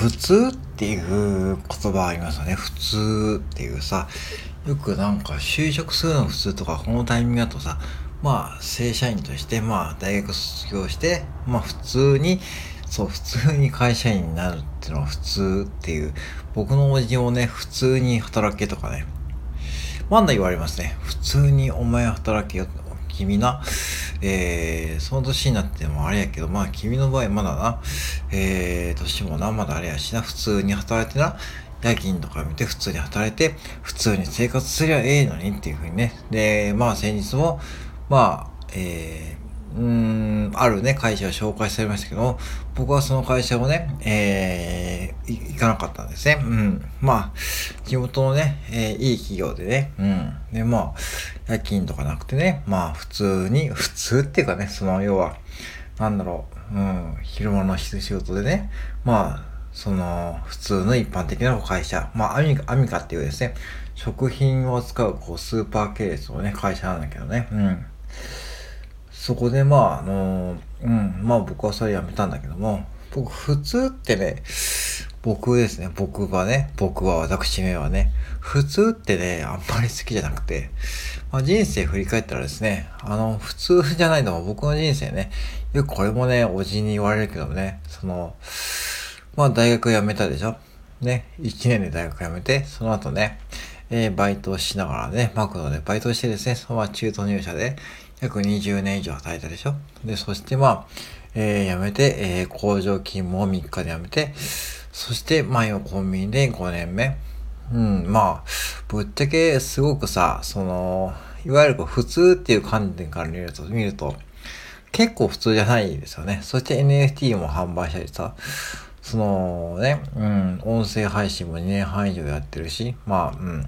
普通っていう言葉ありますよね。普通っていうさ、よくなんか就職するの普通とか、このタイミングだとさ、まあ正社員として、まあ大学卒業して、まあ普通に、そう、普通に会社員になるっていうのは普通っていう、僕のおじもね、普通に働けとかね、まだ言われますね。普通にお前働けよ。君な、えー、その年になってもあれやけど、まあ君の場合まだな、えー、年もな、まだあれやしな、普通に働いてな、夜勤とか見て普通に働いて、普通に生活すりゃええのにっていうふうにね。で、まあ先日も、まあ、えー、うーん、あるね、会社を紹介されましたけど、僕はその会社をね、えー、行かなかったんですね。うん。まあ、地元のね、えー、いい企業でね、うん。で、まあ、夜勤とかなくてね、まあ、普通に、普通っていうかね、その、要は、なんだろう、うん、昼間の仕事でね、まあ、その、普通の一般的な会社、まあ、アミカ、アミカっていうですね、食品を扱う、こう、スーパー系列のね、会社なんだけどね、うん。そこで、まあ、あの、うん、まあ僕はそれやめたんだけども、僕、普通ってね、僕ですね、僕はね、僕は私めはね、普通ってね、あんまり好きじゃなくて、まあ、人生振り返ったらですね、あの、普通じゃないのも僕の人生ね、よくこれもね、おじに言われるけどね、その、まあ大学辞めたでしょ？ね、1年で大学辞めて、その後ね、えー、バイトしながらね、マクドでバイトしてですね、そのまま中途入社で約20年以上働いたでしょ？で、そしてまあ、えー、辞めて、えー、工場勤務を3日で辞めて、そして、まあ今コンビニで5年目。うん、まあ、ぶっちゃけすごくさ、その、いわゆるこう普通っていう観点から見ると、見ると、結構普通じゃないですよね。そして NFT も販売したりさ、そのね、うん、音声配信も2年半以上やってるし、まあ、うん、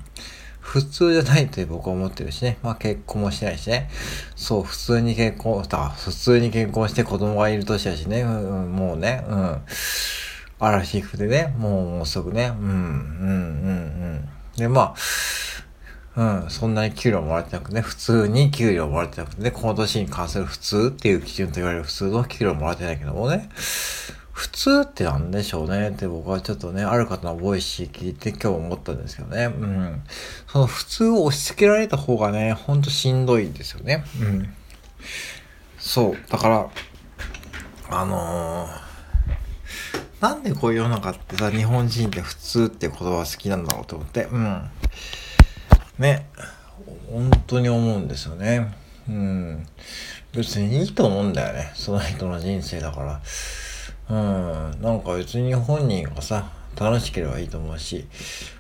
普通じゃないって僕は思ってるしね。まあ結婚もしないしね。そう、普通に結婚、だ普通に結婚して子供がいる年だしね、うん、もうね、うん。アラフィフでね、もうすぐね、うん、うん、うん、うん。で、まあ、うん、そんなに給料もらってなくてね、普通に給料もらってなくてね、この年に関する普通っていう基準と言われる普通の給料もらってないけどもね、普通ってなんでしょうねって僕はちょっとね、ある方のボイシー聞いて今日思ったんですけどね。うん。その普通を押し付けられた方がね、ほんとしんどいんですよね。うん。そう。だから、あのー、なんでこういう世の中ってさ、日本人って普通って言葉好きなんだろうと思って。うん。ね。本当に思うんですよね。うん。別にいいと思うんだよね。その人の人生だから。うん、なんか別に本人がさ、楽しければいいと思うし、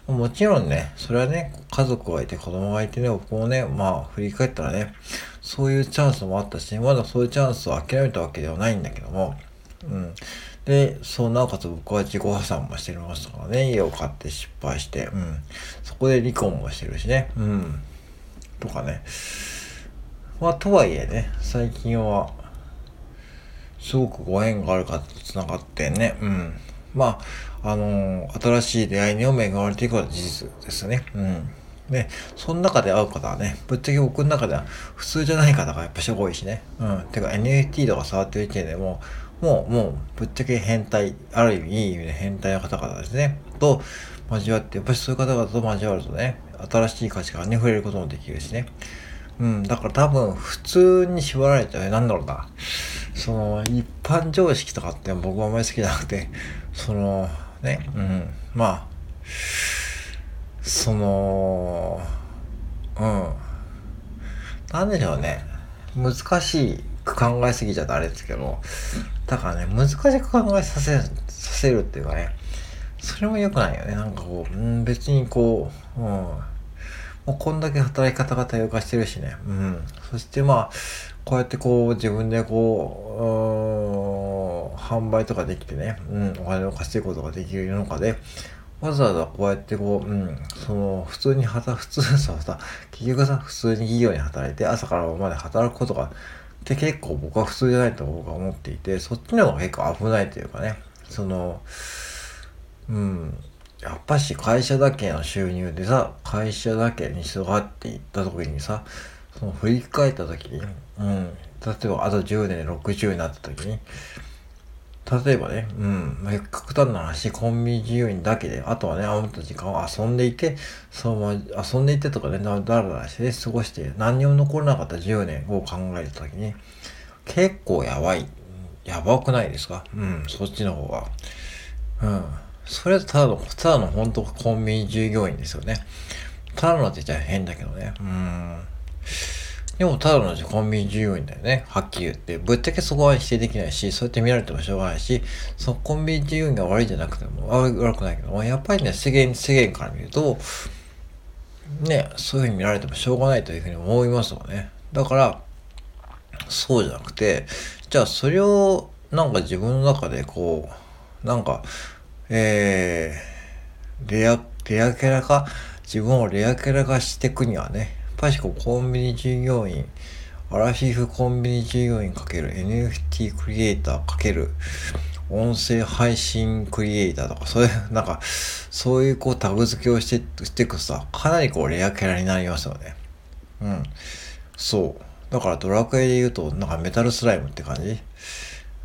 もちろんね、それはね、家族がいて子供がいてね、僕もね、まあ振り返ったらね、そういうチャンスもあったし、まだそういうチャンスを諦めたわけではないんだけども、うん。で、そう、なおかつ僕は自己破産もしてましたからね、家を買って失敗して、うん。そこで離婚もしてるしね、うん。とかね。まあ、とはいえね、最近は、すごくご縁がある方と繋がってね、うん。まあ、あのー、新しい出会いにも恵まれていくのは事実ですね。うん。で、その中で会う方はね、ぶっちゃけ僕の中では普通じゃない方がやっぱし多いしね。うん。てか NFT とか触ってる時点でももう、もう、ぶっちゃけ変態、ある意味いい意味で変態の方々ですね。と交わって、やっぱりそういう方々と交わるとね、新しい価値観に触れることもできるしね。うん、だから多分普通に縛られて、なんだろうな。その、一般常識とかって僕はあんまり好きじゃなくて、その、ね、うん、まあ、その、うん、なんでしょうね。難しく考えすぎちゃったあれですけど、だからね、難しく考えさせ、させるっていうかね、それも良くないよね。なんかこう、うん、別にこう、うん、もうこんだけ働き方が多様化してるしね。うん。そしてまあ、こうやってこう自分でこう、う販売とかできてね、うん、お金を稼ぐことができる世の中で、わざわざこうやってこう、うん、その、普通に働、普通さ、さ、結局さ、普通に企業に働いて、朝から晩まで働くことが、って結構僕は普通じゃないと僕は思っていて、そっちの方が結構危ないというかね、その、うん、やっぱし会社だけの収入でさ、会社だけに従っていった時にさ、その振り返った時に、うん、例えばあと10年60になった時に、例えばね、うん、まあ、極端な話、コンビニ従業員だけで、あとはね、余った時間を遊んでいて、そのまま遊んでいてとかね、だらだらして、ね、過ごして、何にも残らなかった10年を考えた時に、結構やばい。やばくないですか？うん、そっちの方が。うん。それはただの、ただの本当コンビニ従業員ですよね。ただのって言っちゃ変だけどね。うん。でもただのコンビニ従業員だよね。はっきり言って。ぶっちゃけそこは否定できないし、そうやって見られてもしょうがないし、そのコンビニ従業員が悪いじゃなくても悪くないけども、やっぱりね、世間、世間から見ると、ね、そういうふうに見られてもしょうがないというふうに思いますもんね。だから、そうじゃなくて、じゃあそれをなんか自分の中でこう、なんか、えー、レア、レアキャラ化、自分をレアキャラ化していくにはね、ぱしこうコンビニ従業員、アラフィフコンビニ従業員かける NFT クリエイターかける音声配信クリエイターとか、そういう、なんか、そういうこうタグ付けをして、していくとさ、かなりこうレアキャラになりますよね。うん。そう。だからドラクエで言うと、なんかメタルスライムって感じ？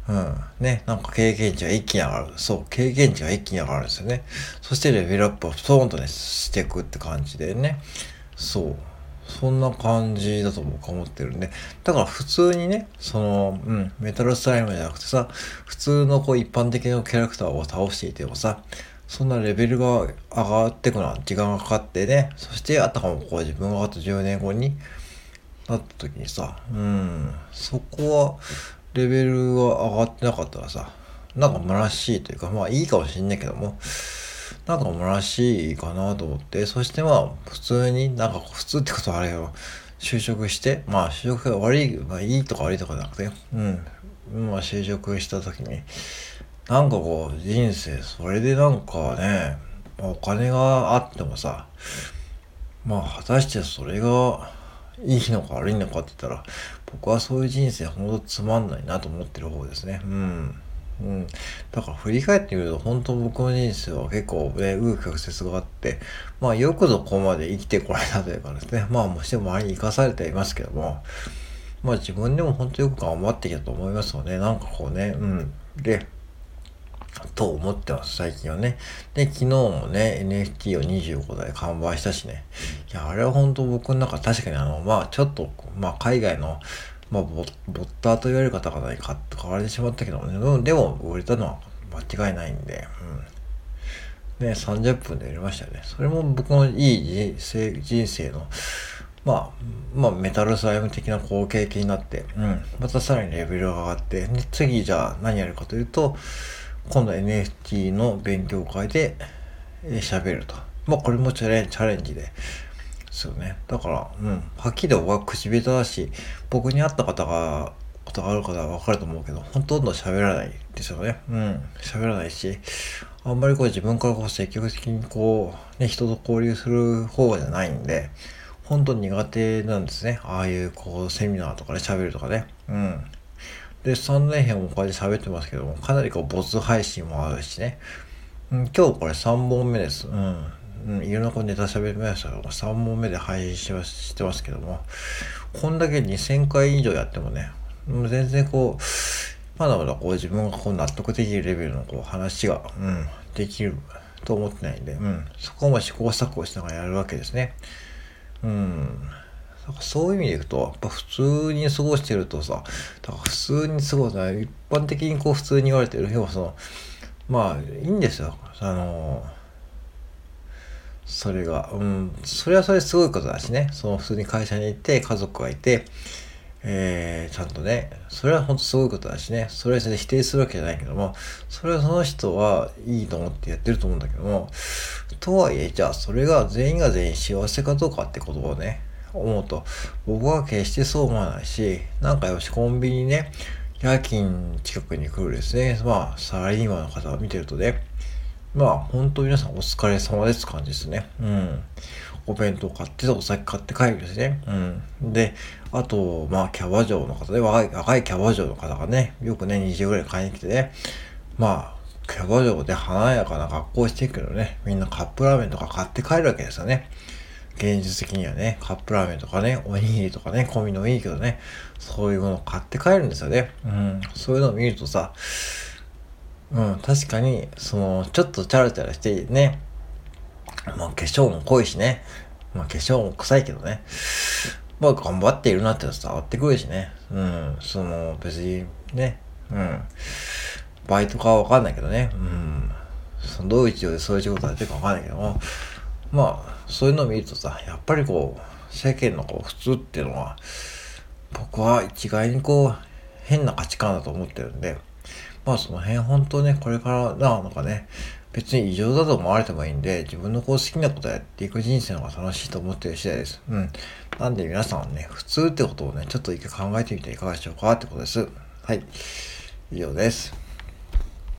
うん。ね。なんか経験値が一気に上がる。そう。経験値が一気に上がるんですよね。そしてレベルアップをストーンとね、していくって感じでね。そう。そんな感じだと僕は思ってるんで。だから普通にね、その、うん、メタルスライムじゃなくてさ、普通のこう一般的なキャラクターを倒していてもさ、そんなレベルが上がってくのは時間がかかってね、そしてあたかもこう自分があと10年後になった時にさ、うん、そこはレベルが上がってなかったらさ、なんか虚しいというか、まあいいかもしんないけども、なんか虚しいかなと思って、そしてまあ、普通に、なんか普通ってことはあれよ、就職して、まあ、就職が悪い、まあ、いいとか悪いとかじゃなくて、うん、まあ、就職した時に、なんかこう、人生、それでなんかね、お金があってもさ、まあ、果たしてそれがいいのか悪いのかって言ったら、僕はそういう人生ほんとつまんないなと思ってる方ですね。うん。うん。だから振り返ってみると、本当僕の人生は結構ね、うう曲折があって、まあよくぞここまで生きてこられたというかですね、まあもちろん周りに生かされていますけども、まあ自分でも本当よく頑張ってきたと思いますよね。なんかこうね、うん。で、と思ってます、最近はね。で、昨日もね、NFT を25台完売したしね。いや、あれは本当僕の中、確かにあの、まあちょっと、まあ海外の、まあボ、ボッターと言われる方々に買買われてしまったけどね、でも売れたのは間違いないんで、うん。ね、30分で売れましたよね。それも僕のいい人生人生の、まあ、まあ、メタルスライム的なこう経験になって、うん。またさらにレベルが上がって、次じゃあ何やるかというと、今度 NFT の勉強会で喋ると。まあ、これもチャレンチャレンジで、ですよね。だから、うん。はっきり僕は口下手だし、僕に会った方が、ことがある方はわかると思うけど、ほとんど喋らないですよね。うん。喋らないし、あんまりこう自分からこう積極的にこう、ね、人と交流する方じゃないんで、本当に苦手なんですね。ああいうこう、セミナーとかで喋るとかね。うん。で、3年編もこうやって喋ってますけども、かなりこう、没配信もあるしね。うん、今日これ3本目です。うん。うん、いろんなこうネタ喋りましたが、3問目で配信してますけども、こんだけ2000回以上やってもね、もう全然こう、まだまだこう自分がこう納得できるレベルのこう話が、うん、できると思ってないんで、うん、そこも試行錯誤しながらやるわけですね。うん。そういう意味でいくと、やっぱ普通に過ごしてるとさ、だから普通に過ごすのは一般的にこう普通に言われてる。要はその、まあいいんですよ。あのそれが、うん、それはそれすごいことだしね。その普通に会社に行って家族がいて、えー、ちゃんとね、それは本当すごいことだしね。それは否定するわけじゃないけども、それはその人はいいと思ってやってると思うんだけども、とはいえ、じゃあそれが全員が全員幸せかどうかってことをね、思うと、僕は決してそう思わないし、なんかよし、コンビニね、夜勤近くに来るですね、まあ、サラリーマンの方を見てるとね、まあ、本当皆さんお疲れ様です感じですね。うん。お弁当買ってお酒買って帰るですね。うん。で、あと、まあ、キャバ嬢の方で、若い、若いキャバ嬢の方がね、よくね、2時ぐらい買いに来てね、まあ、キャバ嬢で華やかな格好してるけどね、みんなカップラーメンとか買って帰るわけですよね。現実的にはね、カップラーメンとかね、おにぎりとかね、込みのいいけどね、そういうものを買って帰るんですよね。うん。そういうのを見るとさ、うん、確かに、その、ちょっとチャラチャラしてね、まあ化粧も濃いしね、まあ化粧も臭いけどね、まあ頑張っているなって伝わってくるしね、うん、その、別にね、うん、バイトかはわかんないけどね、うん、そのどういう事情でそういう仕事やってるかわかんないけども、まあ、そういうのを見るとさ、やっぱりこう、世間のこう普通っていうのは、僕は一概にこう、変な価値観だと思ってるんで、まあその辺本当ね、これからなのかね、別に異常だと思われてもいいんで、自分のこう好きなことやっていく人生の方が楽しいと思ってる次第です。うん。なんで皆さんね、普通ってことをね、ちょっと一回考えてみていかがでしょうかってことです。はい。以上です。